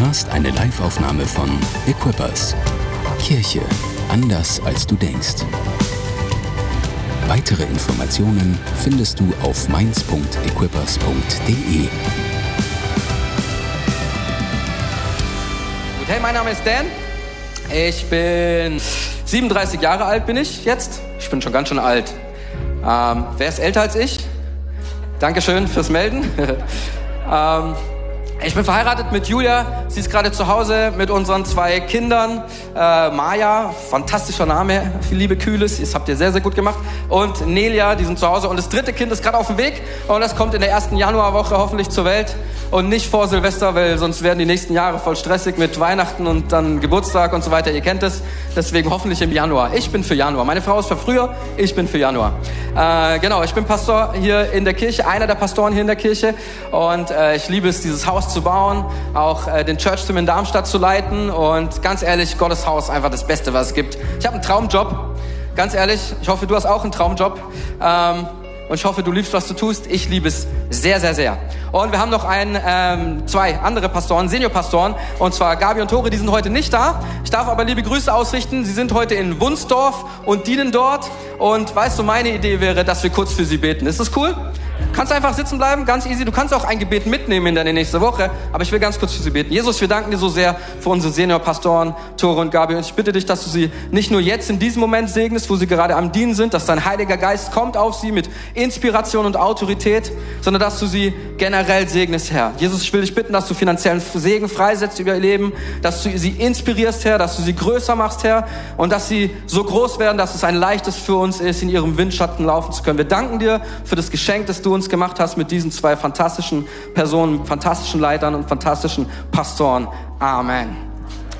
hörst eine Liveaufnahme von Equippers. Kirche anders als du denkst. Weitere Informationen findest du auf mainz.equippers.de. Hey, mein Name ist Dan. Ich bin 37 Jahre alt bin ich jetzt. Ich bin schon ganz schön alt. Ähm, wer ist älter als ich? Dankeschön fürs Melden. ähm, ich bin verheiratet mit Julia. Sie ist gerade zu Hause mit unseren zwei Kindern. Äh, Maja, fantastischer Name, Liebe Kühles, das habt ihr sehr, sehr gut gemacht. Und Nelia, die sind zu Hause. Und das dritte Kind ist gerade auf dem Weg. Und das kommt in der ersten Januarwoche hoffentlich zur Welt. Und nicht vor Silvester, weil sonst werden die nächsten Jahre voll stressig mit Weihnachten und dann Geburtstag und so weiter. Ihr kennt es. Deswegen hoffentlich im Januar. Ich bin für Januar. Meine Frau ist für früher, ich bin für Januar. Äh, genau, ich bin Pastor hier in der Kirche, einer der Pastoren hier in der Kirche. Und äh, ich liebe es, dieses Haus zu bauen, auch äh, den Church Team in Darmstadt zu leiten. Und ganz ehrlich, Gottes Haus einfach das Beste, was es gibt. Ich habe einen Traumjob. Ganz ehrlich, ich hoffe, du hast auch einen Traumjob. Ähm, und ich hoffe, du liebst, was du tust. Ich liebe es sehr, sehr, sehr. Und wir haben noch ein, ähm, zwei andere Pastoren, Seniorpastoren, und zwar Gabi und Tore, die sind heute nicht da. Ich darf aber liebe Grüße ausrichten. Sie sind heute in Wunsdorf und dienen dort. Und weißt du, meine Idee wäre, dass wir kurz für sie beten. Ist das cool? Kannst einfach sitzen bleiben, ganz easy. Du kannst auch ein Gebet mitnehmen in deine nächste Woche, aber ich will ganz kurz für sie beten. Jesus, wir danken dir so sehr für unsere Seniorpastoren, Tore und Gabi. Und ich bitte dich, dass du sie nicht nur jetzt in diesem Moment segnest, wo sie gerade am Dienen sind, dass dein Heiliger Geist kommt auf sie mit Inspiration und Autorität, sondern dass du sie generell segnest, Herr. Jesus, ich will dich bitten, dass du finanziellen Segen freisetzt über ihr Leben, dass du sie inspirierst, Herr, dass du sie größer machst, Herr, und dass sie so groß werden, dass es ein leichtes für uns ist, in ihrem Windschatten laufen zu können. Wir danken dir für das Geschenk, das du uns gemacht hast mit diesen zwei fantastischen Personen, fantastischen Leitern und fantastischen Pastoren. Amen.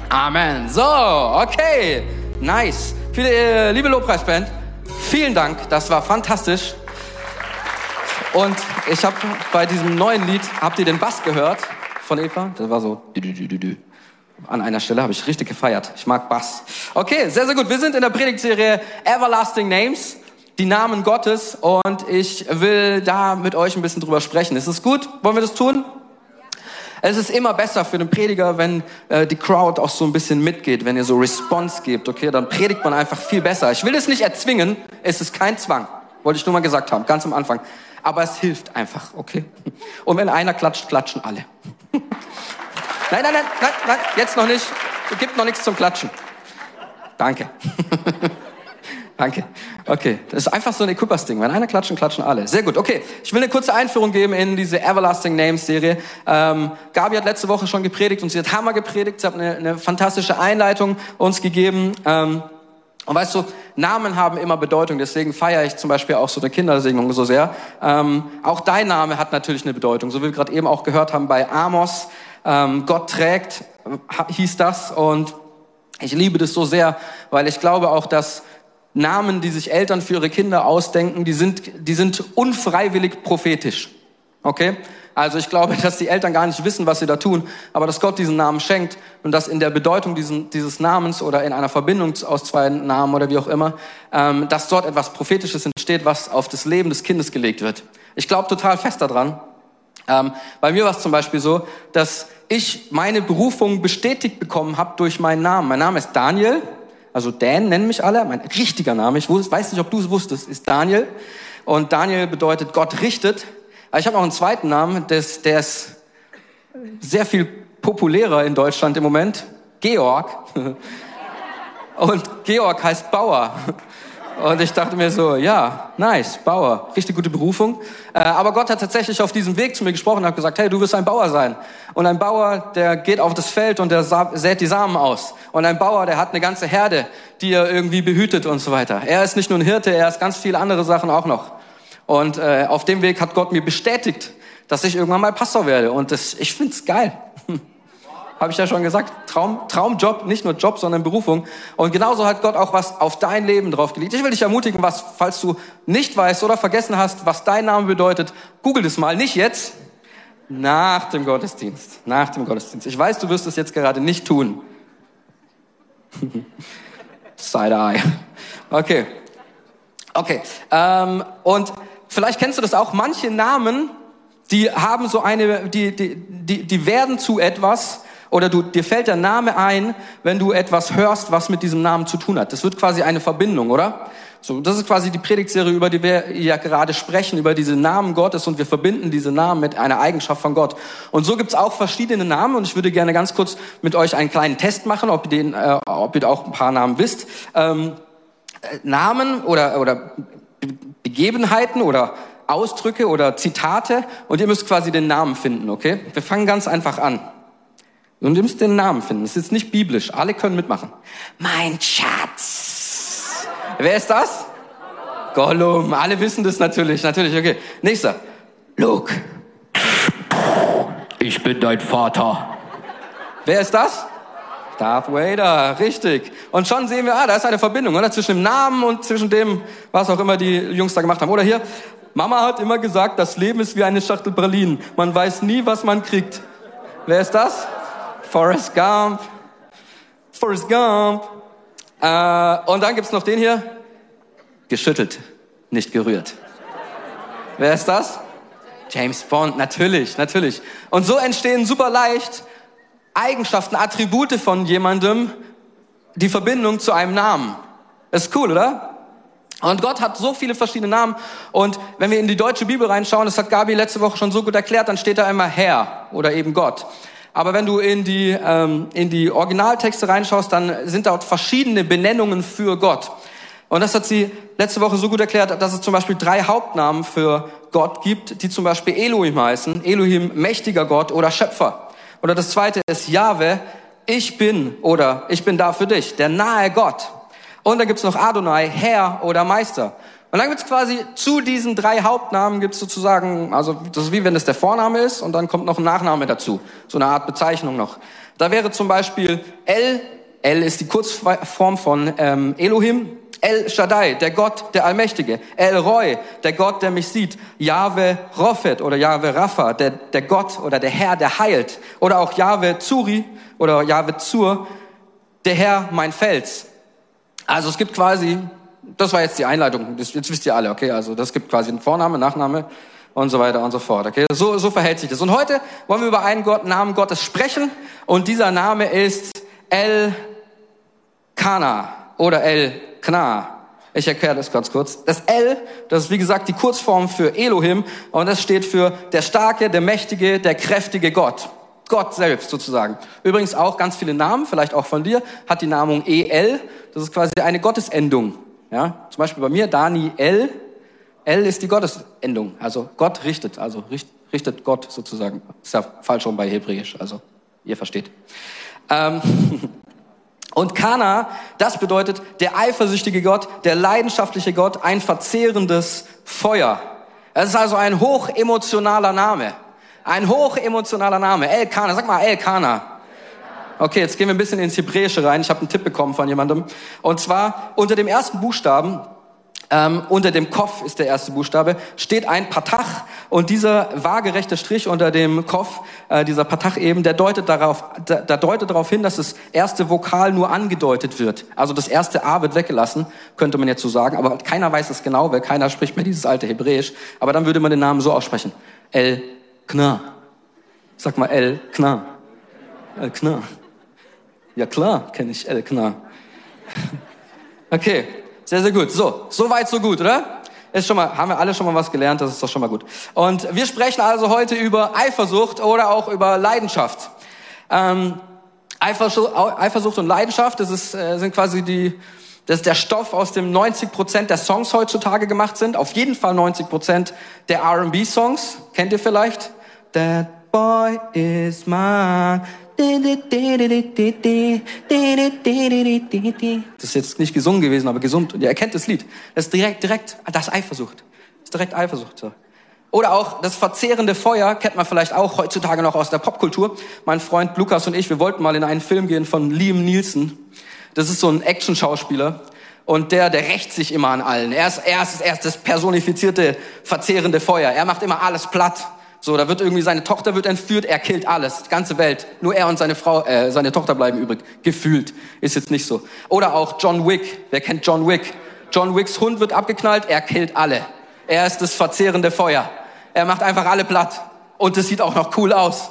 Amen. So, okay. Nice. Viele, äh, liebe Lobpreisband, vielen Dank. Das war fantastisch. Und ich habe bei diesem neuen Lied, habt ihr den Bass gehört von Eva? Das war so. An einer Stelle habe ich richtig gefeiert. Ich mag Bass. Okay, sehr, sehr gut. Wir sind in der Predigtserie Everlasting Names die Namen Gottes und ich will da mit euch ein bisschen drüber sprechen. Ist es gut? Wollen wir das tun? Es ist immer besser für den Prediger, wenn äh, die Crowd auch so ein bisschen mitgeht, wenn ihr so Response gebt, okay, dann predigt man einfach viel besser. Ich will es nicht erzwingen, es ist kein Zwang, wollte ich nur mal gesagt haben, ganz am Anfang. Aber es hilft einfach, okay? Und wenn einer klatscht, klatschen alle. nein, nein, nein, nein, nein, jetzt noch nicht. Es gibt noch nichts zum Klatschen. Danke. Danke. Okay, das ist einfach so ein Equippers-Ding. Wenn einer klatschen, klatschen alle. Sehr gut. Okay, ich will eine kurze Einführung geben in diese Everlasting Names-Serie. Ähm, Gabi hat letzte Woche schon gepredigt und sie hat Hammer gepredigt. Sie hat eine, eine fantastische Einleitung uns gegeben. Ähm, und weißt du, Namen haben immer Bedeutung, deswegen feiere ich zum Beispiel auch so eine Kindersegnung so sehr. Ähm, auch dein Name hat natürlich eine Bedeutung, so wie wir gerade eben auch gehört haben bei Amos. Ähm, Gott trägt, hieß das. Und ich liebe das so sehr, weil ich glaube auch, dass Namen, die sich Eltern für ihre Kinder ausdenken, die sind, die sind unfreiwillig prophetisch. Okay? Also ich glaube, dass die Eltern gar nicht wissen, was sie da tun, aber dass Gott diesen Namen schenkt und dass in der Bedeutung diesen, dieses Namens oder in einer Verbindung aus zwei Namen oder wie auch immer, ähm, dass dort etwas Prophetisches entsteht, was auf das Leben des Kindes gelegt wird. Ich glaube total fest daran. Ähm, bei mir war es zum Beispiel so, dass ich meine Berufung bestätigt bekommen habe durch meinen Namen. Mein Name ist Daniel also Dan nennen mich alle. Mein richtiger Name, ich weiß nicht, ob du es wusstest, ist Daniel. Und Daniel bedeutet Gott richtet. Aber ich habe noch einen zweiten Namen, des, der ist sehr viel populärer in Deutschland im Moment. Georg. Und Georg heißt Bauer. Und ich dachte mir so, ja, nice, Bauer, richtig gute Berufung. Äh, aber Gott hat tatsächlich auf diesem Weg zu mir gesprochen und hat gesagt, hey, du wirst ein Bauer sein. Und ein Bauer, der geht auf das Feld und der sät die Samen aus. Und ein Bauer, der hat eine ganze Herde, die er irgendwie behütet und so weiter. Er ist nicht nur ein Hirte, er ist ganz viele andere Sachen auch noch. Und äh, auf dem Weg hat Gott mir bestätigt, dass ich irgendwann mal Pastor werde. Und das, ich find's geil. habe ich ja schon gesagt, Traum, Traumjob, nicht nur Job, sondern Berufung. Und genauso hat Gott auch was auf dein Leben draufgelegt. Ich will dich ermutigen, was, falls du nicht weißt oder vergessen hast, was dein Name bedeutet, google das mal, nicht jetzt, nach dem Gottesdienst. Nach dem Gottesdienst. Ich weiß, du wirst es jetzt gerade nicht tun. Side-Eye. Okay. Okay. Ähm, und vielleicht kennst du das auch. Manche Namen, die haben so eine, die, die, die, die werden zu etwas, Oder du, dir fällt der Name ein, wenn du etwas hörst, was mit diesem Namen zu tun hat. Das wird quasi eine Verbindung, oder? So, das ist quasi die Predigtserie, über die wir ja gerade sprechen, über diese Namen Gottes und wir verbinden diese Namen mit einer Eigenschaft von Gott. Und so gibt's auch verschiedene Namen und ich würde gerne ganz kurz mit euch einen kleinen Test machen, ob ihr, den, äh, ob ihr auch ein paar Namen wisst. Ähm, äh, Namen oder, oder Begebenheiten oder Ausdrücke oder Zitate und ihr müsst quasi den Namen finden, okay? Wir fangen ganz einfach an. Und ihr müsst den Namen finden. Das ist jetzt nicht biblisch. Alle können mitmachen. Mein Schatz. Wer ist das? Gollum. Alle wissen das natürlich. Natürlich, okay. Nächster. Luke. Ich bin dein Vater. Wer ist das? Darth Vader, richtig. Und schon sehen wir, ah, da ist eine Verbindung, oder? Zwischen dem Namen und zwischen dem, was auch immer die Jungs da gemacht haben. Oder hier, Mama hat immer gesagt, das Leben ist wie eine Schachtel Pralinen. Man weiß nie, was man kriegt. Wer ist das? Forrest Gump. Forrest Gump. Äh, und dann gibt's noch den hier. Geschüttelt, nicht gerührt. Wer ist das? James Bond, natürlich, natürlich. Und so entstehen super leicht Eigenschaften, Attribute von jemandem, die Verbindung zu einem Namen. ist cool, oder? Und Gott hat so viele verschiedene Namen. Und wenn wir in die deutsche Bibel reinschauen, das hat Gabi letzte Woche schon so gut erklärt, dann steht da immer Herr oder eben Gott. Aber wenn du in die, ähm, in die Originaltexte reinschaust, dann sind dort verschiedene Benennungen für Gott. Und das hat sie letzte Woche so gut erklärt, dass es zum Beispiel drei Hauptnamen für Gott gibt, die zum Beispiel Elohim heißen. Elohim, mächtiger Gott oder Schöpfer. Oder das zweite ist Jahwe, ich bin oder ich bin da für dich, der nahe Gott. Und dann gibt's noch Adonai, Herr oder Meister. Und dann gibt's quasi zu diesen drei Hauptnamen gibt's sozusagen, also das ist wie wenn es der Vorname ist und dann kommt noch ein Nachname dazu. So eine Art Bezeichnung noch. Da wäre zum Beispiel El, El ist die Kurzform von ähm, Elohim, El Shaddai, der Gott, der Allmächtige. El Roy, der Gott, der mich sieht. YahwehRophet oder Yahweh Rapha, der, der Gott oder der Herr, der heilt. Oder auch Yahweh Zuri oder Yahweh Zur, der Herr, mein Fels. Also es gibt quasi, das war jetzt die Einleitung, das, jetzt wisst ihr alle, okay, also das gibt quasi einen Vorname, Nachname und so weiter und so fort, okay. So, so verhält sich das. Und heute wollen wir über einen Gott, Namen Gottes sprechen und dieser Name ist El Kana oder El Kna. Ich erkläre das ganz kurz. Das El, das ist wie gesagt die Kurzform für Elohim und das steht für der starke, der mächtige, der kräftige Gott. Gott selbst sozusagen. Übrigens auch ganz viele Namen, vielleicht auch von dir, hat die Namung EL. Das ist quasi eine Gottesendung. Ja, zum Beispiel bei mir Daniel. L ist die Gottesendung. Also Gott richtet, also richtet Gott sozusagen. Ist ja falsch schon bei Hebräisch, also ihr versteht. Ähm, Und Kana, das bedeutet der eifersüchtige Gott, der leidenschaftliche Gott, ein verzehrendes Feuer. Es ist also ein hochemotionaler Name. Ein hochemotionaler Name. El Kana, sag mal El Kana. Okay, jetzt gehen wir ein bisschen ins Hebräische rein. Ich habe einen Tipp bekommen von jemandem. Und zwar unter dem ersten Buchstaben ähm, unter dem Kopf ist der erste Buchstabe, steht ein Patach und dieser waagerechte Strich unter dem Kopf, äh, dieser Patach eben, der deutet darauf, der, der deutet darauf hin, dass das erste Vokal nur angedeutet wird. Also das erste A wird weggelassen, könnte man jetzt so sagen, aber keiner weiß es genau, weil keiner spricht mehr dieses alte Hebräisch. Aber dann würde man den Namen so aussprechen. El Kna. Sag mal El Kna. El Kna. Ja klar, kenne ich El Kna. Okay, sehr, sehr gut. So, so weit, so gut, oder? Ist schon mal, haben wir alle schon mal was gelernt, das ist doch schon mal gut. Und wir sprechen also heute über Eifersucht oder auch über Leidenschaft. Ähm, Eifersucht, Eifersucht und Leidenschaft, das ist, äh, sind quasi die, das ist der Stoff, aus dem 90 Prozent der Songs heutzutage gemacht sind. Auf jeden Fall 90 Prozent der R&B-Songs. Kennt ihr vielleicht? That boy is mine. Das ist jetzt nicht gesungen gewesen, aber gesund. Und ihr erkennt das Lied. Das ist direkt, direkt, das ist Eifersucht. Das ist direkt Eifersucht. So. Oder auch das verzehrende Feuer, kennt man vielleicht auch heutzutage noch aus der Popkultur. Mein Freund Lukas und ich, wir wollten mal in einen Film gehen von Liam Nielsen. Das ist so ein Action-Schauspieler. Und der, der rächt sich immer an allen. Er ist, er ist, er ist das personifizierte, verzehrende Feuer. Er macht immer alles platt. So, da wird irgendwie seine Tochter wird entführt, er killt alles, die ganze Welt. Nur er und seine Frau, äh, seine Tochter bleiben übrig. Gefühlt ist jetzt nicht so. Oder auch John Wick. Wer kennt John Wick? John Wicks Hund wird abgeknallt, er killt alle. Er ist das verzehrende Feuer. Er macht einfach alle platt. Und es sieht auch noch cool aus.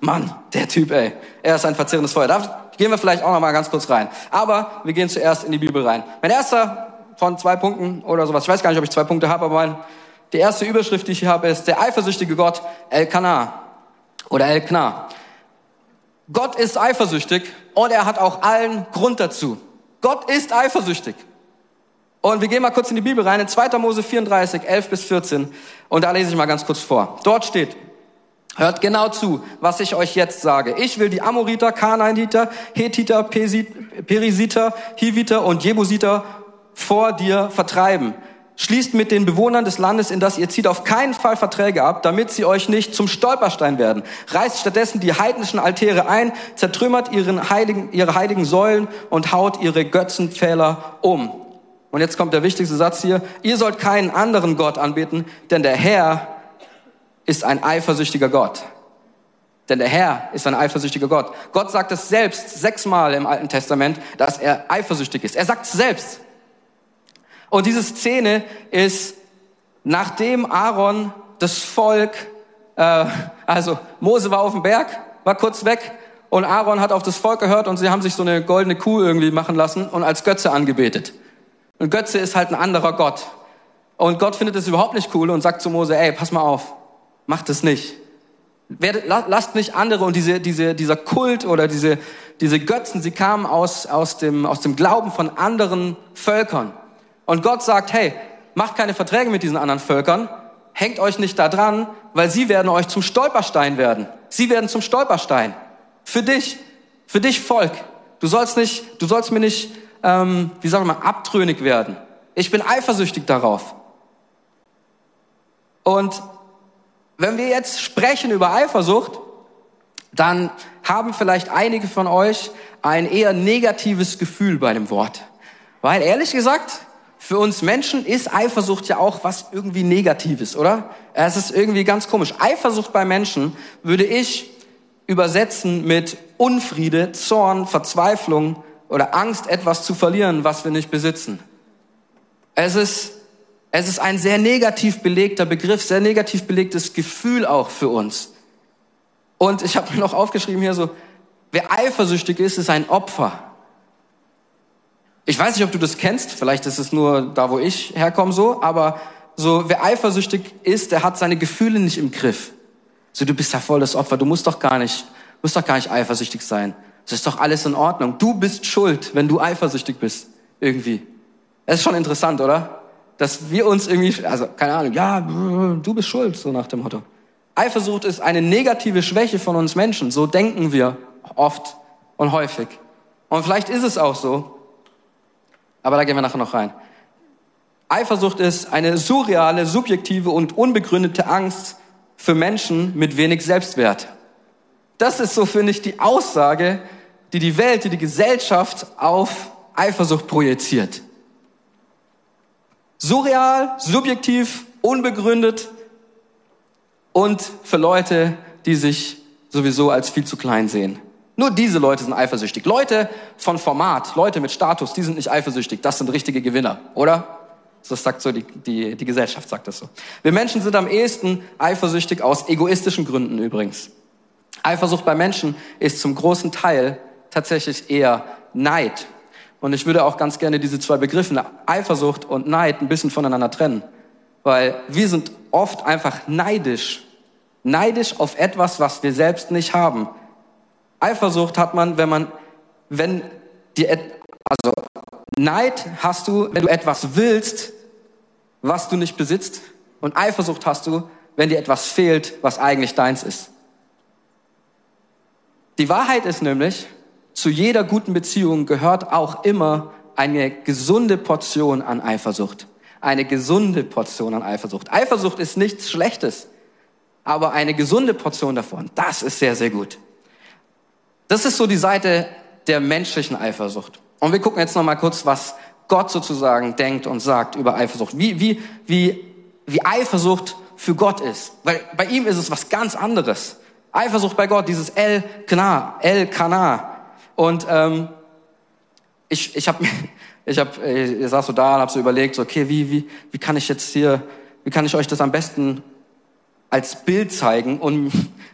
Mann, der Typ, ey. Er ist ein verzehrendes Feuer. Da gehen wir vielleicht auch noch mal ganz kurz rein. Aber wir gehen zuerst in die Bibel rein. Mein erster von zwei Punkten oder sowas. Ich weiß gar nicht, ob ich zwei Punkte habe, aber mein, die erste Überschrift, die ich hier habe, ist der eifersüchtige Gott El Kana oder El Kna. Gott ist eifersüchtig und er hat auch allen Grund dazu. Gott ist eifersüchtig. Und wir gehen mal kurz in die Bibel rein, in 2. Mose 34, 11 bis 14. Und da lese ich mal ganz kurz vor. Dort steht, hört genau zu, was ich euch jetzt sage. Ich will die Amoriter, Kanaaniter, Hethiter, Perisiter, Hiviter und Jebusiter vor dir vertreiben. Schließt mit den Bewohnern des Landes, in das ihr zieht, auf keinen Fall Verträge ab, damit sie euch nicht zum Stolperstein werden. Reißt stattdessen die heidnischen Altäre ein, zertrümmert ihren heiligen, ihre heiligen Säulen und haut ihre Götzenpfähler um. Und jetzt kommt der wichtigste Satz hier. Ihr sollt keinen anderen Gott anbeten, denn der Herr ist ein eifersüchtiger Gott. Denn der Herr ist ein eifersüchtiger Gott. Gott sagt es selbst sechsmal im Alten Testament, dass er eifersüchtig ist. Er sagt es selbst. Und diese Szene ist, nachdem Aaron das Volk, äh, also Mose war auf dem Berg, war kurz weg und Aaron hat auf das Volk gehört und sie haben sich so eine goldene Kuh irgendwie machen lassen und als Götze angebetet. Und Götze ist halt ein anderer Gott. Und Gott findet es überhaupt nicht cool und sagt zu Mose, ey, pass mal auf, macht es nicht. Werdet, lasst nicht andere und diese, diese, dieser Kult oder diese, diese Götzen, sie kamen aus, aus, dem, aus dem Glauben von anderen Völkern. Und Gott sagt, hey, macht keine Verträge mit diesen anderen Völkern, hängt euch nicht da dran, weil sie werden euch zum Stolperstein werden. Sie werden zum Stolperstein. Für dich, für dich Volk. Du sollst nicht, du sollst mir nicht, ähm, wie sagen wir mal, abtrünnig werden. Ich bin eifersüchtig darauf. Und wenn wir jetzt sprechen über Eifersucht, dann haben vielleicht einige von euch ein eher negatives Gefühl bei dem Wort. Weil ehrlich gesagt, für uns Menschen ist Eifersucht ja auch was irgendwie Negatives, oder? Es ist irgendwie ganz komisch. Eifersucht bei Menschen würde ich übersetzen mit Unfriede, Zorn, Verzweiflung oder Angst, etwas zu verlieren, was wir nicht besitzen. Es ist, es ist ein sehr negativ belegter Begriff, sehr negativ belegtes Gefühl auch für uns. Und ich habe mir noch aufgeschrieben hier so, wer eifersüchtig ist, ist ein Opfer. Ich weiß nicht, ob du das kennst, vielleicht ist es nur da, wo ich herkomme so, aber so, wer eifersüchtig ist, der hat seine Gefühle nicht im Griff. So, du bist ja voll das Opfer, du musst doch gar nicht, musst doch gar nicht eifersüchtig sein. Das ist doch alles in Ordnung. Du bist schuld, wenn du eifersüchtig bist. Irgendwie. Es ist schon interessant, oder? Dass wir uns irgendwie, also, keine Ahnung, ja, du bist schuld, so nach dem Motto. Eifersucht ist eine negative Schwäche von uns Menschen. So denken wir oft und häufig. Und vielleicht ist es auch so, aber da gehen wir nachher noch rein. Eifersucht ist eine surreale, subjektive und unbegründete Angst für Menschen mit wenig Selbstwert. Das ist so, finde ich, die Aussage, die die Welt, die die Gesellschaft auf Eifersucht projiziert. Surreal, subjektiv, unbegründet und für Leute, die sich sowieso als viel zu klein sehen. Nur diese Leute sind eifersüchtig. Leute von Format, Leute mit Status, die sind nicht eifersüchtig. Das sind richtige Gewinner, oder? Das sagt so die, die, die Gesellschaft, sagt das so. Wir Menschen sind am ehesten eifersüchtig aus egoistischen Gründen übrigens. Eifersucht bei Menschen ist zum großen Teil tatsächlich eher Neid. Und ich würde auch ganz gerne diese zwei Begriffe, Eifersucht und Neid, ein bisschen voneinander trennen. Weil wir sind oft einfach neidisch. Neidisch auf etwas, was wir selbst nicht haben. Eifersucht hat man, wenn man, wenn die, also Neid hast du, wenn du etwas willst, was du nicht besitzt. Und Eifersucht hast du, wenn dir etwas fehlt, was eigentlich deins ist. Die Wahrheit ist nämlich, zu jeder guten Beziehung gehört auch immer eine gesunde Portion an Eifersucht. Eine gesunde Portion an Eifersucht. Eifersucht ist nichts Schlechtes, aber eine gesunde Portion davon, das ist sehr, sehr gut. Das ist so die Seite der menschlichen Eifersucht. Und wir gucken jetzt noch mal kurz, was Gott sozusagen denkt und sagt über Eifersucht. Wie, wie, wie, wie Eifersucht für Gott ist. Weil bei ihm ist es was ganz anderes. Eifersucht bei Gott, dieses El Kana, El Kana. Und ähm, ich, ich habe, ich hab, ich saß so da und habe so überlegt, so, okay, wie, wie, wie kann ich jetzt hier, wie kann ich euch das am besten als Bild zeigen und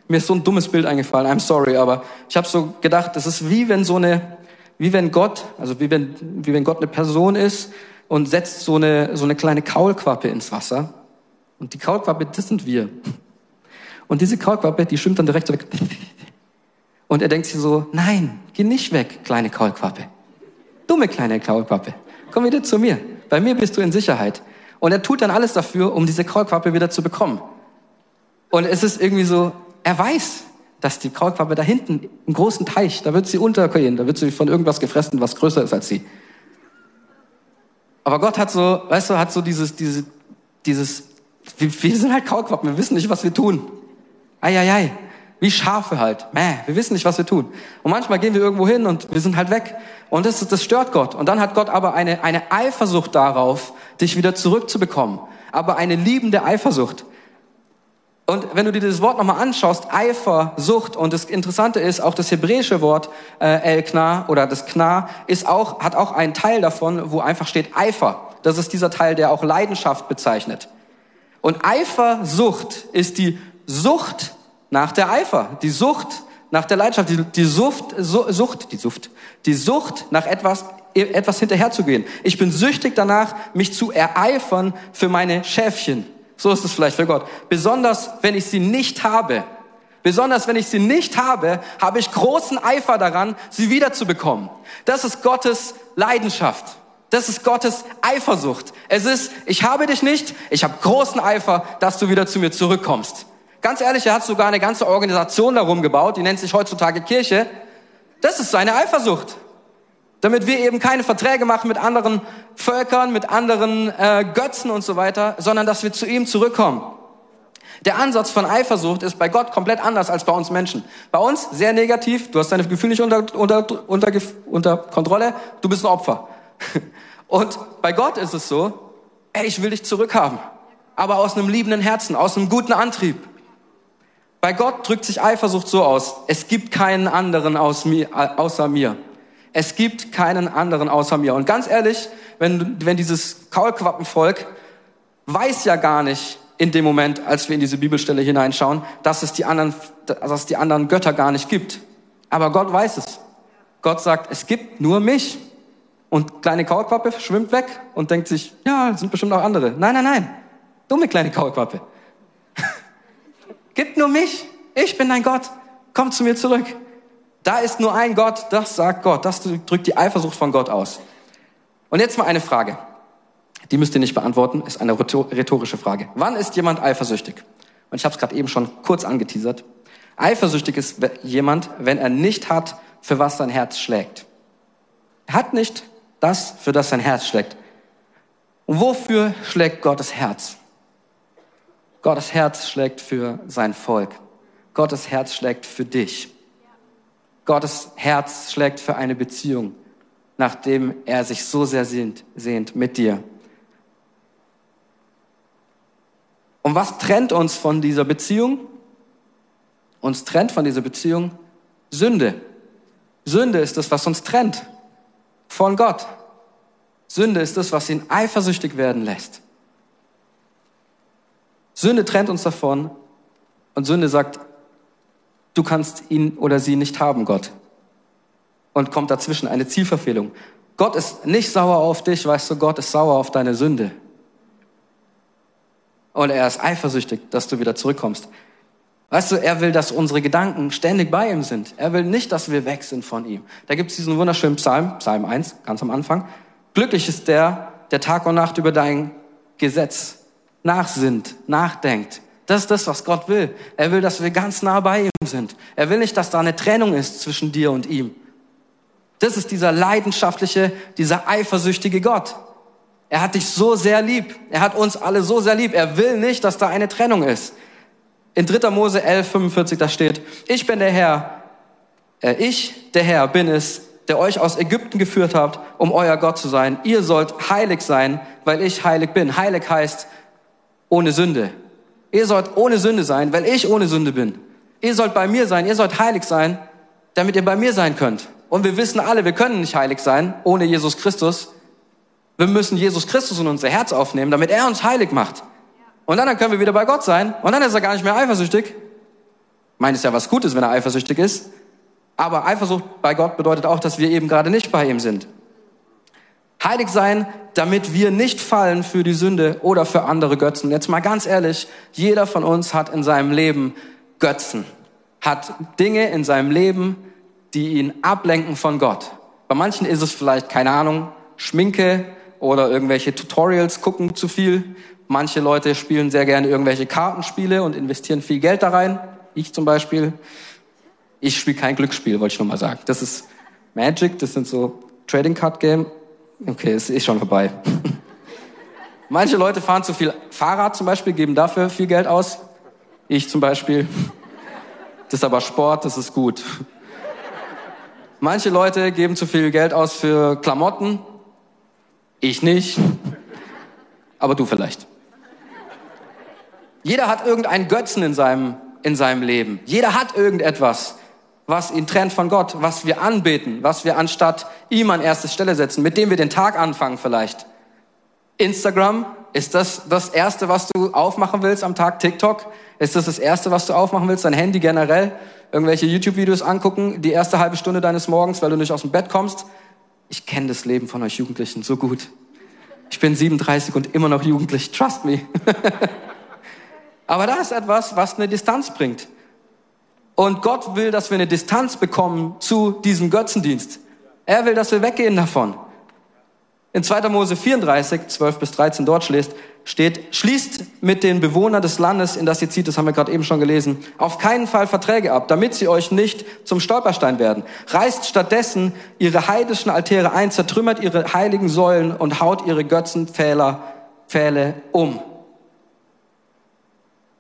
mir ist so ein dummes Bild eingefallen, I'm sorry, aber ich habe so gedacht, das ist wie wenn so eine, wie wenn Gott, also wie wenn, wie wenn Gott eine Person ist und setzt so eine, so eine kleine Kaulquappe ins Wasser. Und die Kaulquappe, das sind wir. Und diese Kaulquappe, die schwimmt dann direkt weg. Und er denkt sich so, nein, geh nicht weg, kleine Kaulquappe. Dumme kleine Kaulquappe. Komm wieder zu mir. Bei mir bist du in Sicherheit. Und er tut dann alles dafür, um diese Kaulquappe wieder zu bekommen. Und es ist irgendwie so, er weiß, dass die Kaulquappe da hinten im großen Teich, da wird sie untergehen, da wird sie von irgendwas gefressen, was größer ist als sie. Aber Gott hat so, weißt du, hat so dieses, dieses, dieses, wir, wir sind halt Kaulquappen, wir wissen nicht, was wir tun. Eieiei, wie Schafe halt. Mäh, wir wissen nicht, was wir tun. Und manchmal gehen wir irgendwo hin und wir sind halt weg. Und das, das stört Gott. Und dann hat Gott aber eine, eine Eifersucht darauf, dich wieder zurückzubekommen. Aber eine liebende Eifersucht. Und wenn du dir dieses Wort nochmal anschaust, Eifersucht, und das Interessante ist, auch das hebräische Wort äh, El Kna oder das Kna ist auch, hat auch einen Teil davon, wo einfach steht Eifer. Das ist dieser Teil, der auch Leidenschaft bezeichnet. Und Eifersucht ist die Sucht nach der Eifer, die Sucht nach der Leidenschaft, die, die Sucht, Su Sucht, die Sucht, die Sucht nach etwas, etwas hinterherzugehen. Ich bin süchtig danach, mich zu ereifern für meine Schäfchen. So ist es vielleicht für Gott. Besonders wenn ich sie nicht habe. Besonders wenn ich sie nicht habe, habe ich großen Eifer daran, sie wiederzubekommen. Das ist Gottes Leidenschaft. Das ist Gottes Eifersucht. Es ist, ich habe dich nicht, ich habe großen Eifer, dass du wieder zu mir zurückkommst. Ganz ehrlich, er hat sogar eine ganze Organisation darum gebaut, die nennt sich heutzutage Kirche. Das ist seine Eifersucht damit wir eben keine Verträge machen mit anderen Völkern, mit anderen äh, Götzen und so weiter, sondern dass wir zu ihm zurückkommen. Der Ansatz von Eifersucht ist bei Gott komplett anders als bei uns Menschen. Bei uns sehr negativ, du hast deine Gefühle nicht unter, unter, unter, unter Kontrolle, du bist ein Opfer. Und bei Gott ist es so, ey, ich will dich zurückhaben, aber aus einem liebenden Herzen, aus einem guten Antrieb. Bei Gott drückt sich Eifersucht so aus, es gibt keinen anderen aus mir, außer mir. Es gibt keinen anderen außer mir. Und ganz ehrlich, wenn, wenn dieses Kaulquappenvolk weiß ja gar nicht in dem Moment, als wir in diese Bibelstelle hineinschauen, dass es die anderen, dass es die anderen Götter gar nicht gibt. Aber Gott weiß es. Gott sagt, es gibt nur mich. Und kleine Kaulquappe schwimmt weg und denkt sich, ja, es sind bestimmt auch andere. Nein, nein, nein. Dumme kleine Kaulquappe. gibt nur mich. Ich bin dein Gott. Komm zu mir zurück. Da ist nur ein Gott, das sagt Gott, das drückt die Eifersucht von Gott aus. Und jetzt mal eine Frage. Die müsst ihr nicht beantworten, ist eine rhetorische Frage. Wann ist jemand eifersüchtig? Und ich habe es gerade eben schon kurz angeteasert. Eifersüchtig ist jemand, wenn er nicht hat, für was sein Herz schlägt. Er hat nicht das, für das sein Herz schlägt. Und wofür schlägt Gottes Herz? Gottes Herz schlägt für sein Volk. Gottes Herz schlägt für dich. Gottes Herz schlägt für eine Beziehung, nachdem er sich so sehr sehnt, sehnt mit dir. Und was trennt uns von dieser Beziehung? Uns trennt von dieser Beziehung Sünde. Sünde ist das, was uns trennt von Gott. Sünde ist das, was ihn eifersüchtig werden lässt. Sünde trennt uns davon und Sünde sagt, du kannst ihn oder sie nicht haben, Gott. Und kommt dazwischen eine Zielverfehlung. Gott ist nicht sauer auf dich, weißt du, Gott ist sauer auf deine Sünde. Und er ist eifersüchtig, dass du wieder zurückkommst. Weißt du, er will, dass unsere Gedanken ständig bei ihm sind. Er will nicht, dass wir weg sind von ihm. Da gibt es diesen wunderschönen Psalm, Psalm 1, ganz am Anfang. Glücklich ist der, der Tag und Nacht über dein Gesetz nachsinnt, nachdenkt. Das ist das, was Gott will. Er will, dass wir ganz nah bei ihm sind. Er will nicht, dass da eine Trennung ist zwischen dir und ihm. Das ist dieser leidenschaftliche, dieser eifersüchtige Gott. Er hat dich so sehr lieb. Er hat uns alle so sehr lieb. Er will nicht, dass da eine Trennung ist. In 3. Mose 11, 45, da steht, ich bin der Herr, äh, ich, der Herr, bin es, der euch aus Ägypten geführt habt, um euer Gott zu sein. Ihr sollt heilig sein, weil ich heilig bin. Heilig heißt ohne Sünde. Ihr sollt ohne Sünde sein, weil ich ohne Sünde bin. Ihr sollt bei mir sein, ihr sollt heilig sein, damit ihr bei mir sein könnt. Und wir wissen alle, wir können nicht heilig sein ohne Jesus Christus. Wir müssen Jesus Christus in unser Herz aufnehmen, damit er uns heilig macht. Und dann, dann können wir wieder bei Gott sein. Und dann ist er gar nicht mehr eifersüchtig. Meint es ja was Gutes, wenn er eifersüchtig ist. Aber Eifersucht bei Gott bedeutet auch, dass wir eben gerade nicht bei ihm sind. Heilig sein, damit wir nicht fallen für die Sünde oder für andere Götzen. Jetzt mal ganz ehrlich, jeder von uns hat in seinem Leben Götzen, hat Dinge in seinem Leben, die ihn ablenken von Gott. Bei manchen ist es vielleicht, keine Ahnung, Schminke oder irgendwelche Tutorials gucken zu viel. Manche Leute spielen sehr gerne irgendwelche Kartenspiele und investieren viel Geld da rein. Ich zum Beispiel. Ich spiele kein Glücksspiel, wollte ich nur mal sagen. Das ist Magic, das sind so Trading Card Game. Okay, es ist schon vorbei. Manche Leute fahren zu viel Fahrrad zum Beispiel, geben dafür viel Geld aus. Ich zum Beispiel. Das ist aber Sport, das ist gut. Manche Leute geben zu viel Geld aus für Klamotten. Ich nicht. Aber du vielleicht. Jeder hat irgendeinen Götzen in seinem, in seinem Leben. Jeder hat irgendetwas was ihn trennt von Gott, was wir anbeten, was wir anstatt ihm an erste Stelle setzen, mit dem wir den Tag anfangen vielleicht. Instagram, ist das das Erste, was du aufmachen willst am Tag? TikTok, ist das das Erste, was du aufmachen willst? Dein Handy generell? Irgendwelche YouTube-Videos angucken, die erste halbe Stunde deines Morgens, weil du nicht aus dem Bett kommst? Ich kenne das Leben von euch Jugendlichen so gut. Ich bin 37 und immer noch jugendlich, trust me. Aber da ist etwas, was eine Distanz bringt. Und Gott will, dass wir eine Distanz bekommen zu diesem Götzendienst. Er will, dass wir weggehen davon. In 2. Mose 34, 12 bis 13 dort schläst, steht, schließt mit den Bewohnern des Landes, in das ihr zieht, das haben wir gerade eben schon gelesen, auf keinen Fall Verträge ab, damit sie euch nicht zum Stolperstein werden. Reißt stattdessen ihre heidischen Altäre ein, zertrümmert ihre heiligen Säulen und haut ihre Götzenpfähle Pfähle um.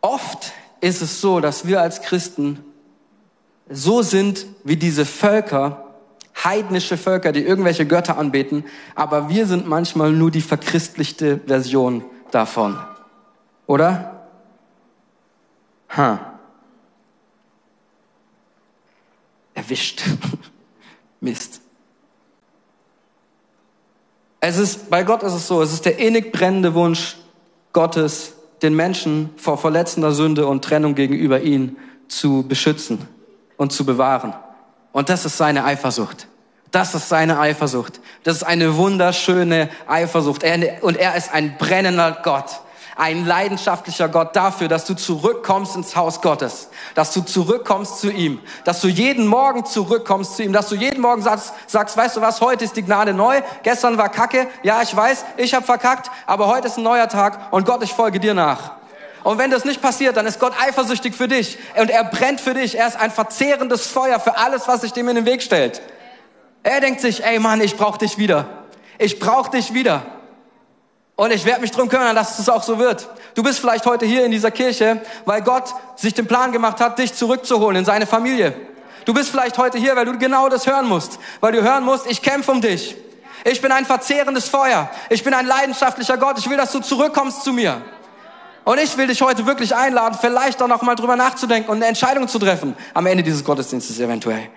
Oft ist es so, dass wir als Christen so sind wie diese Völker, heidnische Völker, die irgendwelche Götter anbeten, aber wir sind manchmal nur die verchristlichte Version davon. Oder? Ha. Erwischt. Mist. Es ist, bei Gott ist es so, es ist der innig brennende Wunsch Gottes, den Menschen vor verletzender Sünde und Trennung gegenüber ihn zu beschützen und zu bewahren. Und das ist seine Eifersucht. Das ist seine Eifersucht. Das ist eine wunderschöne Eifersucht. und er ist ein brennender Gott. Ein leidenschaftlicher Gott dafür, dass du zurückkommst ins Haus Gottes. Dass du zurückkommst zu ihm. Dass du jeden Morgen zurückkommst zu ihm. Dass du jeden Morgen sagst, sagst weißt du was, heute ist die Gnade neu. Gestern war Kacke. Ja, ich weiß, ich habe verkackt. Aber heute ist ein neuer Tag. Und Gott, ich folge dir nach. Und wenn das nicht passiert, dann ist Gott eifersüchtig für dich und er brennt für dich. Er ist ein verzehrendes Feuer für alles, was sich dem in den Weg stellt. Er denkt sich, ey Mann, ich brauche dich wieder. Ich brauche dich wieder. Und ich werde mich drum kümmern, dass es auch so wird. Du bist vielleicht heute hier in dieser Kirche, weil Gott sich den Plan gemacht hat, dich zurückzuholen in seine Familie. Du bist vielleicht heute hier, weil du genau das hören musst. Weil du hören musst, ich kämpfe um dich. Ich bin ein verzehrendes Feuer. Ich bin ein leidenschaftlicher Gott. Ich will, dass du zurückkommst zu mir. Und ich will dich heute wirklich einladen, vielleicht auch noch mal drüber nachzudenken und eine Entscheidung zu treffen am Ende dieses Gottesdienstes eventuell.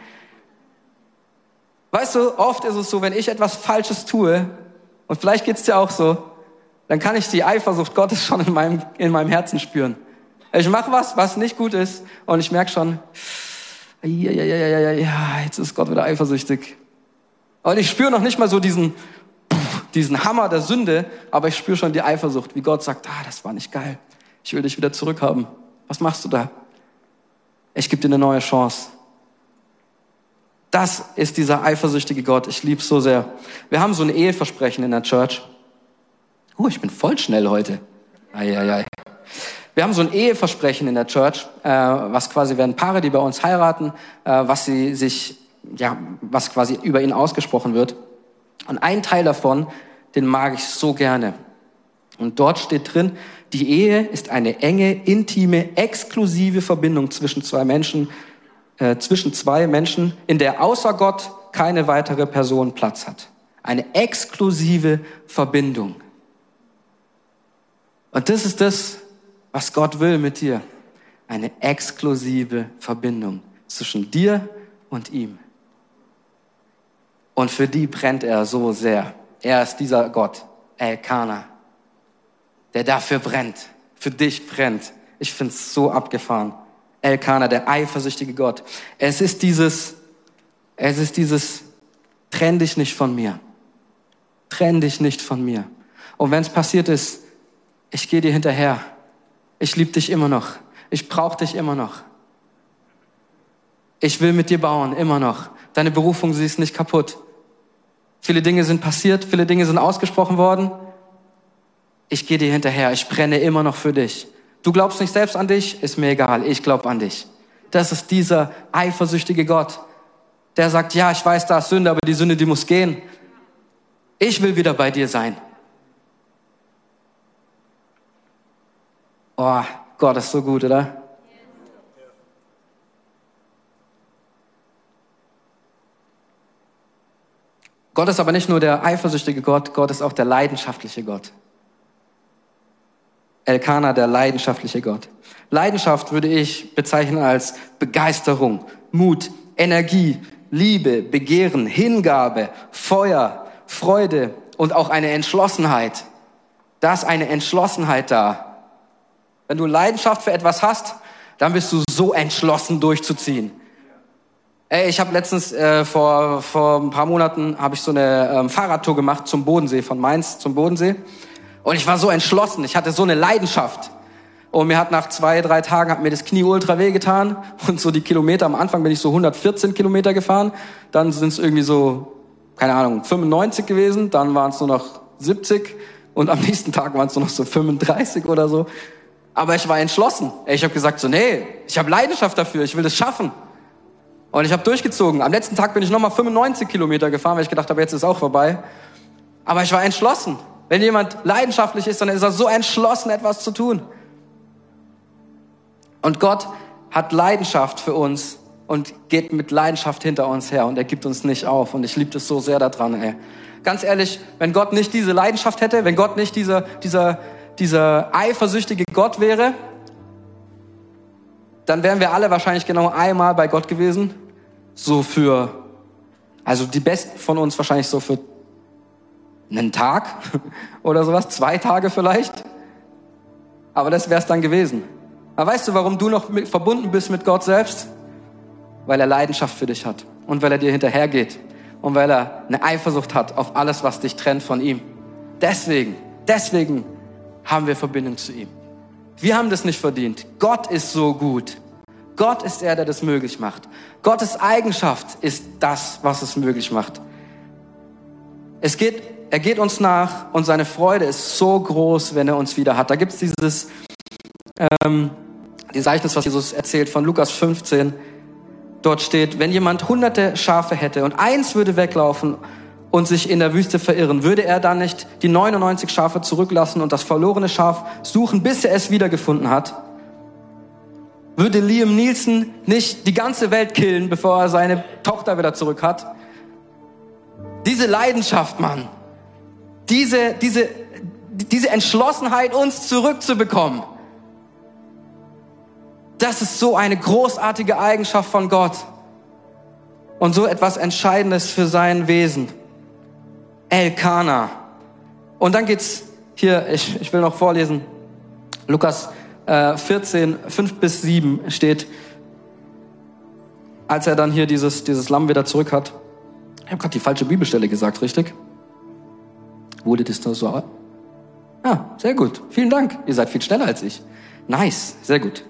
Weißt du, oft ist es so, wenn ich etwas Falsches tue, und vielleicht geht's dir auch so, dann kann ich die Eifersucht Gottes schon in meinem, in meinem Herzen spüren. Ich mache was, was nicht gut ist, und ich merke schon, ja, ja, ja, ja, ja, ja, jetzt ist Gott wieder eifersüchtig. Und ich spüre noch nicht mal so diesen, diesen Hammer der Sünde, aber ich spüre schon die Eifersucht, wie Gott sagt, ah, das war nicht geil. Ich will dich wieder zurückhaben. Was machst du da? Ich gebe dir eine neue Chance. Das ist dieser eifersüchtige Gott. Ich liebe so sehr. Wir haben so ein Eheversprechen in der Church. Uh, ich bin voll schnell heute. Eieiei. Wir haben so ein Eheversprechen in der Church, äh, was quasi werden Paare, die bei uns heiraten, äh, was sie sich, ja, was quasi über ihn ausgesprochen wird. Und ein Teil davon, den mag ich so gerne. Und dort steht drin, die Ehe ist eine enge, intime, exklusive Verbindung zwischen zwei Menschen, äh, zwischen zwei Menschen, in der außer Gott keine weitere Person Platz hat. Eine exklusive Verbindung. Und das ist das, was Gott will mit dir. Eine exklusive Verbindung zwischen dir und ihm. Und für die brennt er so sehr. Er ist dieser Gott, Elkana, der dafür brennt, für dich brennt. Ich find's so abgefahren. Elkanah, der eifersüchtige Gott. Es ist dieses, es ist dieses, trenn dich nicht von mir. Trenn dich nicht von mir. Und wenn es passiert ist, ich gehe dir hinterher. Ich liebe dich immer noch. Ich brauche dich immer noch. Ich will mit dir bauen, immer noch. Deine Berufung, sie ist nicht kaputt. Viele Dinge sind passiert, viele Dinge sind ausgesprochen worden. Ich gehe dir hinterher, ich brenne immer noch für dich. Du glaubst nicht selbst an dich, ist mir egal, ich glaube an dich. Das ist dieser eifersüchtige Gott, der sagt, ja, ich weiß, da ist Sünde, aber die Sünde, die muss gehen. Ich will wieder bei dir sein. Oh, Gott ist so gut, oder? Gott ist aber nicht nur der eifersüchtige Gott, Gott ist auch der leidenschaftliche Gott. Elkanah, der leidenschaftliche Gott. Leidenschaft würde ich bezeichnen als Begeisterung, Mut, Energie, Liebe, Begehren, Hingabe, Feuer, Freude und auch eine Entschlossenheit. Da ist eine Entschlossenheit da. Wenn du Leidenschaft für etwas hast, dann bist du so entschlossen durchzuziehen. Ey, ich habe letztens äh, vor vor ein paar Monaten habe ich so eine ähm, Fahrradtour gemacht zum Bodensee von Mainz zum Bodensee und ich war so entschlossen, ich hatte so eine Leidenschaft. Und mir hat nach zwei, drei Tagen hat mir das Knie ultra weh getan. Und so die Kilometer, am Anfang bin ich so 114 Kilometer gefahren. Dann sind es irgendwie so, keine Ahnung, 95 gewesen. Dann waren es nur noch 70. Und am nächsten Tag waren es nur noch so 35 oder so. Aber ich war entschlossen. Ich habe gesagt so, nee, ich habe Leidenschaft dafür, ich will das schaffen. Und ich habe durchgezogen. Am letzten Tag bin ich nochmal 95 Kilometer gefahren, weil ich gedacht habe, jetzt ist auch vorbei. Aber ich war entschlossen. Wenn jemand leidenschaftlich ist, dann ist er so entschlossen, etwas zu tun. Und Gott hat Leidenschaft für uns und geht mit Leidenschaft hinter uns her und er gibt uns nicht auf. Und ich liebe das so sehr daran, ey. Ganz ehrlich, wenn Gott nicht diese Leidenschaft hätte, wenn Gott nicht dieser, dieser, dieser eifersüchtige Gott wäre, dann wären wir alle wahrscheinlich genau einmal bei Gott gewesen. So für, also die Besten von uns wahrscheinlich so für einen Tag oder sowas, zwei Tage vielleicht. Aber das wäre es dann gewesen. Aber weißt du, warum du noch mit, verbunden bist mit Gott selbst? Weil er Leidenschaft für dich hat und weil er dir hinterhergeht und weil er eine Eifersucht hat auf alles, was dich trennt von ihm. Deswegen, deswegen haben wir Verbindung zu ihm. Wir haben das nicht verdient. Gott ist so gut. Gott ist er, der das möglich macht. Gottes Eigenschaft ist das, was es möglich macht. Es geht er geht uns nach und seine Freude ist so groß, wenn er uns wieder hat. Da gibt es dieses ähm, dieses Zeichnis, was Jesus erzählt von Lukas 15. Dort steht, wenn jemand hunderte Schafe hätte und eins würde weglaufen und sich in der Wüste verirren, würde er dann nicht die 99 Schafe zurücklassen und das verlorene Schaf suchen, bis er es wiedergefunden hat? Würde Liam Nielsen nicht die ganze Welt killen, bevor er seine Tochter wieder zurück hat? Diese Leidenschaft, Mann diese, diese, diese Entschlossenheit, uns zurückzubekommen. Das ist so eine großartige Eigenschaft von Gott und so etwas Entscheidendes für sein Wesen. Elkana. Und dann geht's hier, ich, ich will noch vorlesen, Lukas äh, 14, 5 bis 7 steht, als er dann hier dieses, dieses Lamm wieder zurück hat. Ich habe gerade die falsche Bibelstelle gesagt, richtig? Wurde das da so? Ja, ah, sehr gut. Vielen Dank. Ihr seid viel schneller als ich. Nice, sehr gut.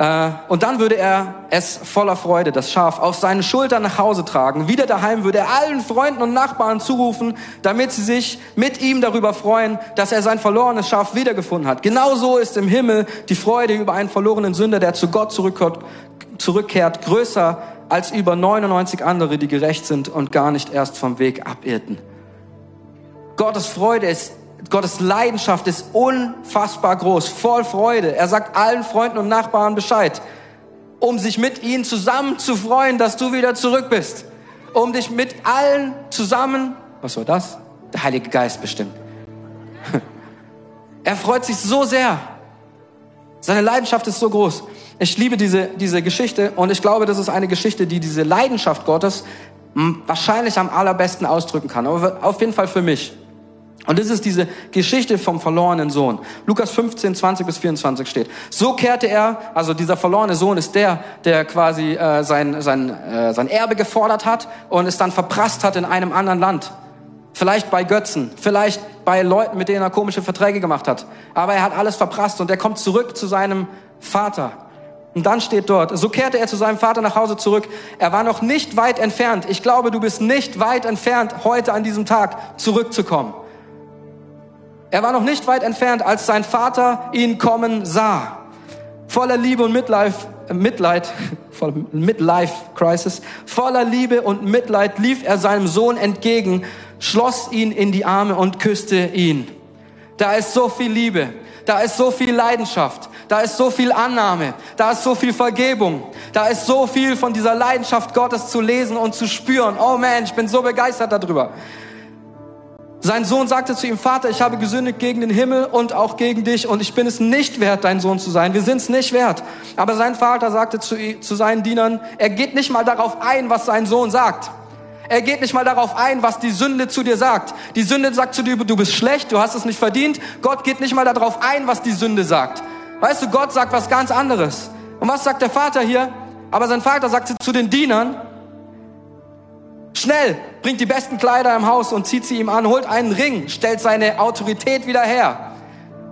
Äh, und dann würde er es voller Freude, das Schaf, auf seinen Schultern nach Hause tragen. Wieder daheim würde er allen Freunden und Nachbarn zurufen, damit sie sich mit ihm darüber freuen, dass er sein verlorenes Schaf wiedergefunden hat. Genauso ist im Himmel die Freude über einen verlorenen Sünder, der zu Gott zurückkehrt, größer als über 99 andere, die gerecht sind und gar nicht erst vom Weg abirrten. Gottes Freude ist, Gottes Leidenschaft ist unfassbar groß, voll Freude. Er sagt allen Freunden und Nachbarn Bescheid, um sich mit ihnen zusammen zu freuen, dass du wieder zurück bist. Um dich mit allen zusammen, was war das? Der Heilige Geist bestimmt. Er freut sich so sehr. Seine Leidenschaft ist so groß. Ich liebe diese, diese Geschichte und ich glaube, das ist eine Geschichte, die diese Leidenschaft Gottes wahrscheinlich am allerbesten ausdrücken kann. Aber auf jeden Fall für mich. Und das ist diese Geschichte vom verlorenen Sohn. Lukas 15, 20 bis 24 steht. So kehrte er, also dieser verlorene Sohn ist der, der quasi äh, sein, sein, äh, sein Erbe gefordert hat und es dann verprasst hat in einem anderen Land. Vielleicht bei Götzen, vielleicht bei Leuten, mit denen er komische Verträge gemacht hat. Aber er hat alles verprasst und er kommt zurück zu seinem Vater. Und dann steht dort, so kehrte er zu seinem Vater nach Hause zurück. Er war noch nicht weit entfernt. Ich glaube, du bist nicht weit entfernt, heute an diesem Tag zurückzukommen. Er war noch nicht weit entfernt, als sein Vater ihn kommen sah. Voller Liebe und Mitleid, Mitleid, voller Midlife Crisis, voller Liebe und Mitleid lief er seinem Sohn entgegen, schloss ihn in die Arme und küsste ihn. Da ist so viel Liebe, da ist so viel Leidenschaft, da ist so viel Annahme, da ist so viel Vergebung, da ist so viel von dieser Leidenschaft Gottes zu lesen und zu spüren. Oh man, ich bin so begeistert darüber. Sein Sohn sagte zu ihm, Vater, ich habe gesündigt gegen den Himmel und auch gegen dich und ich bin es nicht wert, dein Sohn zu sein. Wir sind es nicht wert. Aber sein Vater sagte zu, zu seinen Dienern, er geht nicht mal darauf ein, was sein Sohn sagt. Er geht nicht mal darauf ein, was die Sünde zu dir sagt. Die Sünde sagt zu dir, du bist schlecht, du hast es nicht verdient. Gott geht nicht mal darauf ein, was die Sünde sagt. Weißt du, Gott sagt was ganz anderes. Und was sagt der Vater hier? Aber sein Vater sagte zu den Dienern, Schnell, bringt die besten Kleider im Haus und zieht sie ihm an, holt einen Ring, stellt seine Autorität wieder her.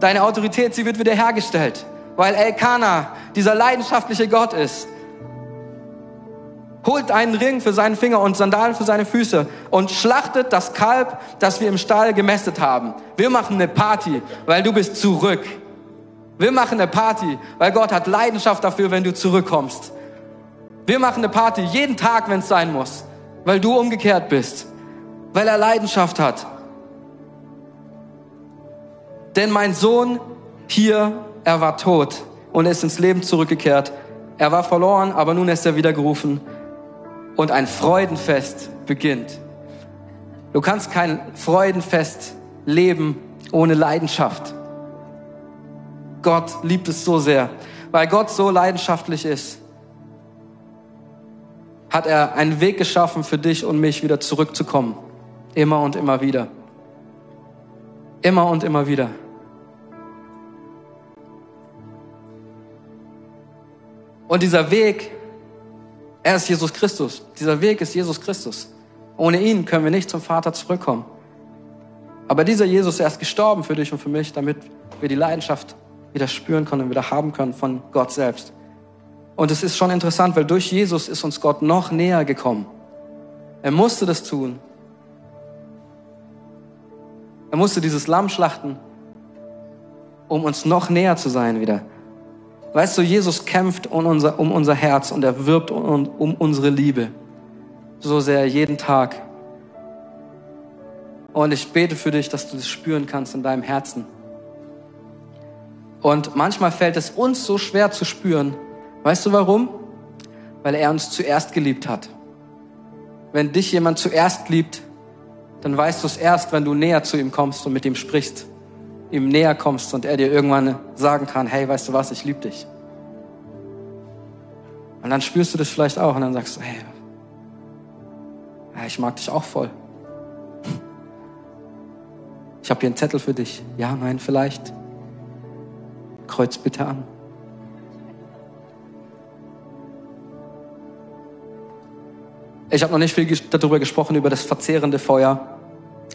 Deine Autorität, sie wird wieder hergestellt, weil Elkanah dieser leidenschaftliche Gott ist. Holt einen Ring für seinen Finger und Sandalen für seine Füße und schlachtet das Kalb, das wir im Stall gemästet haben. Wir machen eine Party, weil du bist zurück. Wir machen eine Party, weil Gott hat Leidenschaft dafür, wenn du zurückkommst. Wir machen eine Party jeden Tag, wenn es sein muss weil du umgekehrt bist, weil er Leidenschaft hat. Denn mein Sohn hier, er war tot und ist ins Leben zurückgekehrt. Er war verloren, aber nun ist er wieder gerufen und ein Freudenfest beginnt. Du kannst kein Freudenfest leben ohne Leidenschaft. Gott liebt es so sehr, weil Gott so leidenschaftlich ist hat er einen Weg geschaffen für dich und mich wieder zurückzukommen. Immer und immer wieder. Immer und immer wieder. Und dieser Weg, er ist Jesus Christus. Dieser Weg ist Jesus Christus. Ohne ihn können wir nicht zum Vater zurückkommen. Aber dieser Jesus, er ist gestorben für dich und für mich, damit wir die Leidenschaft wieder spüren können und wieder haben können von Gott selbst. Und es ist schon interessant, weil durch Jesus ist uns Gott noch näher gekommen. Er musste das tun. Er musste dieses Lamm schlachten, um uns noch näher zu sein wieder. Weißt du, Jesus kämpft um unser, um unser Herz und er wirbt um, um unsere Liebe. So sehr jeden Tag. Und ich bete für dich, dass du das spüren kannst in deinem Herzen. Und manchmal fällt es uns so schwer zu spüren, Weißt du warum? Weil er uns zuerst geliebt hat. Wenn dich jemand zuerst liebt, dann weißt du es erst, wenn du näher zu ihm kommst und mit ihm sprichst, ihm näher kommst und er dir irgendwann sagen kann, hey, weißt du was, ich liebe dich. Und dann spürst du das vielleicht auch und dann sagst du, hey, ich mag dich auch voll. Ich habe hier einen Zettel für dich. Ja, nein, vielleicht. Kreuz bitte an. Ich habe noch nicht viel darüber gesprochen, über das verzehrende Feuer.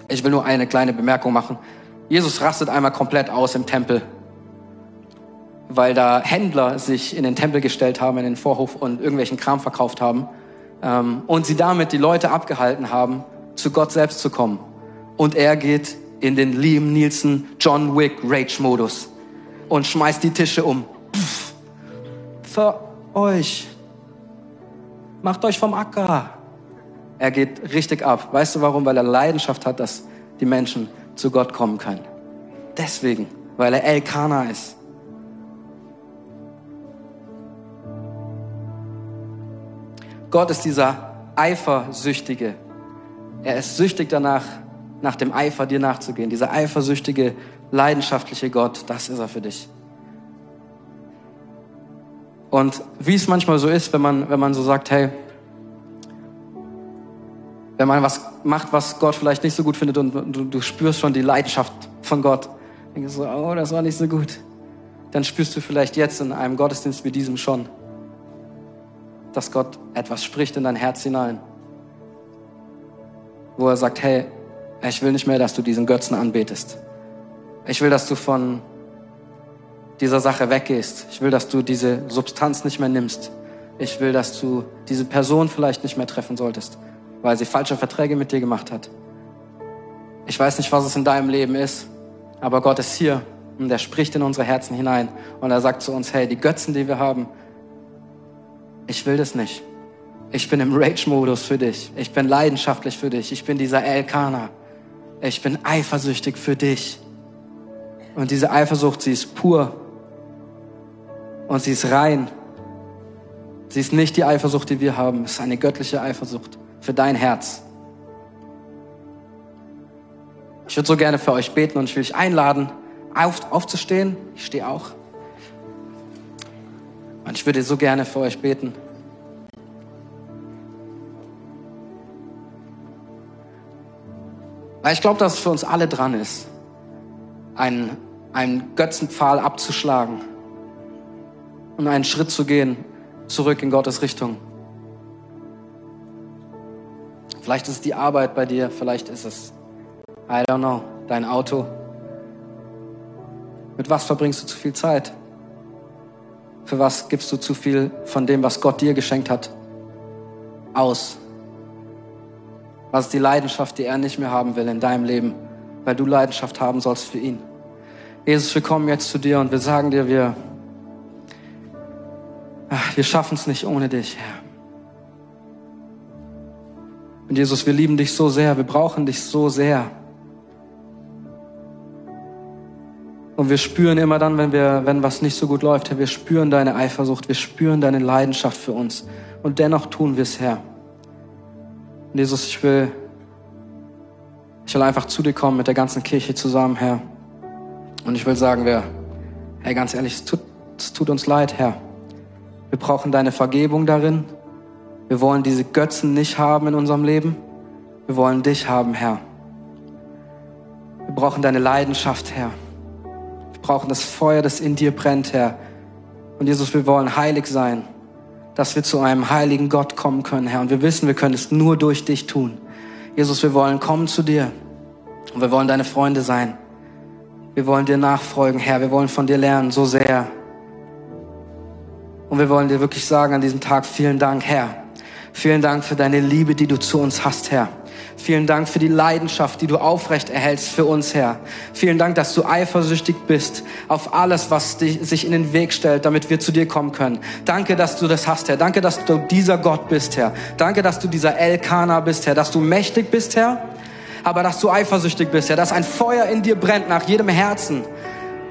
Ich will nur eine kleine Bemerkung machen. Jesus rastet einmal komplett aus im Tempel, weil da Händler sich in den Tempel gestellt haben, in den Vorhof und irgendwelchen Kram verkauft haben ähm, und sie damit die Leute abgehalten haben, zu Gott selbst zu kommen. Und er geht in den Liam Nielsen John Wick Rage-Modus und schmeißt die Tische um. Pff, für euch. Macht euch vom Acker. Er geht richtig ab. Weißt du warum? Weil er Leidenschaft hat, dass die Menschen zu Gott kommen können. Deswegen, weil er Elkana ist. Gott ist dieser Eifersüchtige. Er ist süchtig danach, nach dem Eifer dir nachzugehen. Dieser eifersüchtige, leidenschaftliche Gott, das ist er für dich. Und wie es manchmal so ist, wenn man, wenn man so sagt, hey, Wenn man was macht, was Gott vielleicht nicht so gut findet und du, du spürst schon die Leidenschaft von Gott, denkst du so, oh, das war nicht so gut. Dann spürst du vielleicht jetzt in einem Gottesdienst wie diesem schon, dass Gott etwas spricht in dein Herz hinein. Wo er sagt, hey, ich will nicht mehr, dass du diesen Götzen anbetest. Ich will, dass du von dieser Sache weggehst. Ich will, dass du diese Substanz nicht mehr nimmst. Ich will, dass du diese Person vielleicht nicht mehr treffen solltest, weil sie falsche Verträge mit dir gemacht hat. Ich weiß nicht, was es in deinem Leben ist, aber Gott ist hier und er spricht in unsere Herzen hinein und er sagt zu uns, hey, die Götzen, die wir haben, ich will das nicht. Ich bin im Rage-Modus für dich. Ich bin leidenschaftlich für dich. Ich bin dieser Elkaner. Ich bin eifersüchtig für dich. Und diese Eifersucht, sie ist pur. Und sie ist rein. Sie ist nicht die Eifersucht, die wir haben. Es ist eine göttliche Eifersucht für dein Herz. Ich würde so gerne für euch beten und ich will euch einladen, auf, aufzustehen. Ich stehe auch. Und ich würde so gerne für euch beten. Weil ich glaube, dass es für uns alle dran ist, einen, einen Götzenpfahl abzuschlagen und einen Schritt zu gehen zurück in Gottes Richtung. Vielleicht ist es die Arbeit bei dir, vielleicht ist es, I don't know, dein Auto. Mit was verbringst du zu viel Zeit? Für was gibst du zu viel von dem, was Gott dir geschenkt hat, aus? Was ist die Leidenschaft, die er nicht mehr haben will in deinem Leben, weil du Leidenschaft haben sollst für ihn? Jesus, wir kommen jetzt zu dir und wir sagen dir, wir, wir schaffen es nicht ohne dich, Herr. Und Jesus, wir lieben dich so sehr, wir brauchen dich so sehr. Und wir spüren immer dann, wenn wir, wenn was nicht so gut läuft, Herr, wir spüren deine Eifersucht, wir spüren deine Leidenschaft für uns. Und dennoch tun wir es, Herr. Und Jesus, ich will, ich will einfach zu dir kommen mit der ganzen Kirche zusammen, Herr. Und ich will sagen, wir, hey, ganz ehrlich, es tut, es tut uns leid, Herr. Wir brauchen deine Vergebung darin. Wir wollen diese Götzen nicht haben in unserem Leben. Wir wollen dich haben, Herr. Wir brauchen deine Leidenschaft, Herr. Wir brauchen das Feuer, das in dir brennt, Herr. Und Jesus, wir wollen heilig sein dass wir zu einem heiligen Gott kommen können, Herr. Und wir wissen, wir können es nur durch dich tun. Jesus, wir wollen kommen zu dir und wir wollen deine Freunde sein. Wir wollen dir nachfolgen, Herr. Wir wollen von dir lernen, so sehr. Und wir wollen dir wirklich sagen an diesem Tag, vielen Dank, Herr. Vielen Dank für deine Liebe, die du zu uns hast, Herr. Vielen Dank für die Leidenschaft, die du aufrecht erhältst für uns, Herr. Vielen Dank, dass du eifersüchtig bist auf alles, was dich, sich in den Weg stellt, damit wir zu dir kommen können. Danke, dass du das hast, Herr. Danke, dass du dieser Gott bist, Herr. Danke, dass du dieser Elkana bist, Herr. Dass du mächtig bist, Herr. Aber dass du eifersüchtig bist, Herr. Dass ein Feuer in dir brennt nach jedem Herzen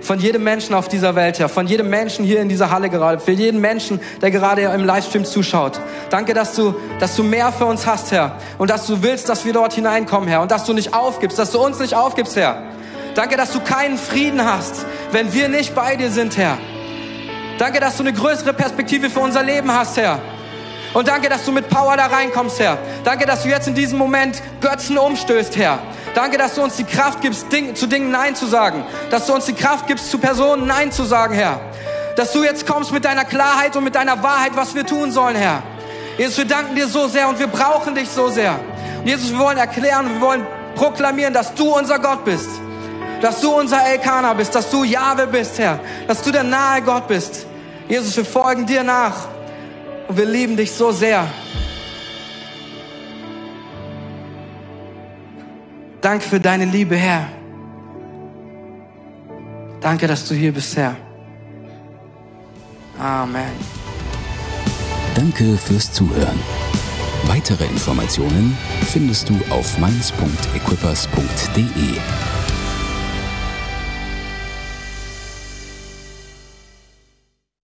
von jedem Menschen auf dieser Welt, Herr, von jedem Menschen hier in dieser Halle gerade, für jeden Menschen, der gerade im Livestream zuschaut. Danke, dass du, dass du mehr für uns hast, Herr, und dass du willst, dass wir dort hineinkommen, Herr, und dass du nicht aufgibst, dass du uns nicht aufgibst, Herr. Danke, dass du keinen Frieden hast, wenn wir nicht bei dir sind, Herr. Danke, dass du eine größere Perspektive für unser Leben hast, Herr. Und danke, dass du mit Power da reinkommst, Herr. Danke, dass du jetzt in diesem Moment Götzen umstößt, Herr. Danke, dass du uns die Kraft gibst, Ding, zu Dingen Nein zu sagen. Dass du uns die Kraft gibst, zu Personen Nein zu sagen, Herr. Dass du jetzt kommst mit deiner Klarheit und mit deiner Wahrheit, was wir tun sollen, Herr. Jesus, wir danken dir so sehr und wir brauchen dich so sehr. Und Jesus, wir wollen erklären, wir wollen proklamieren, dass du unser Gott bist. Dass du unser Elkaner bist, dass du Jahwe bist, Herr. Dass du der nahe Gott bist. Jesus, wir folgen dir nach. Und wir lieben dich so sehr. Danke für deine Liebe, Herr. Danke, dass du hier bist, Herr. Amen. Danke fürs Zuhören. Weitere Informationen findest du auf mainz.equippers.de.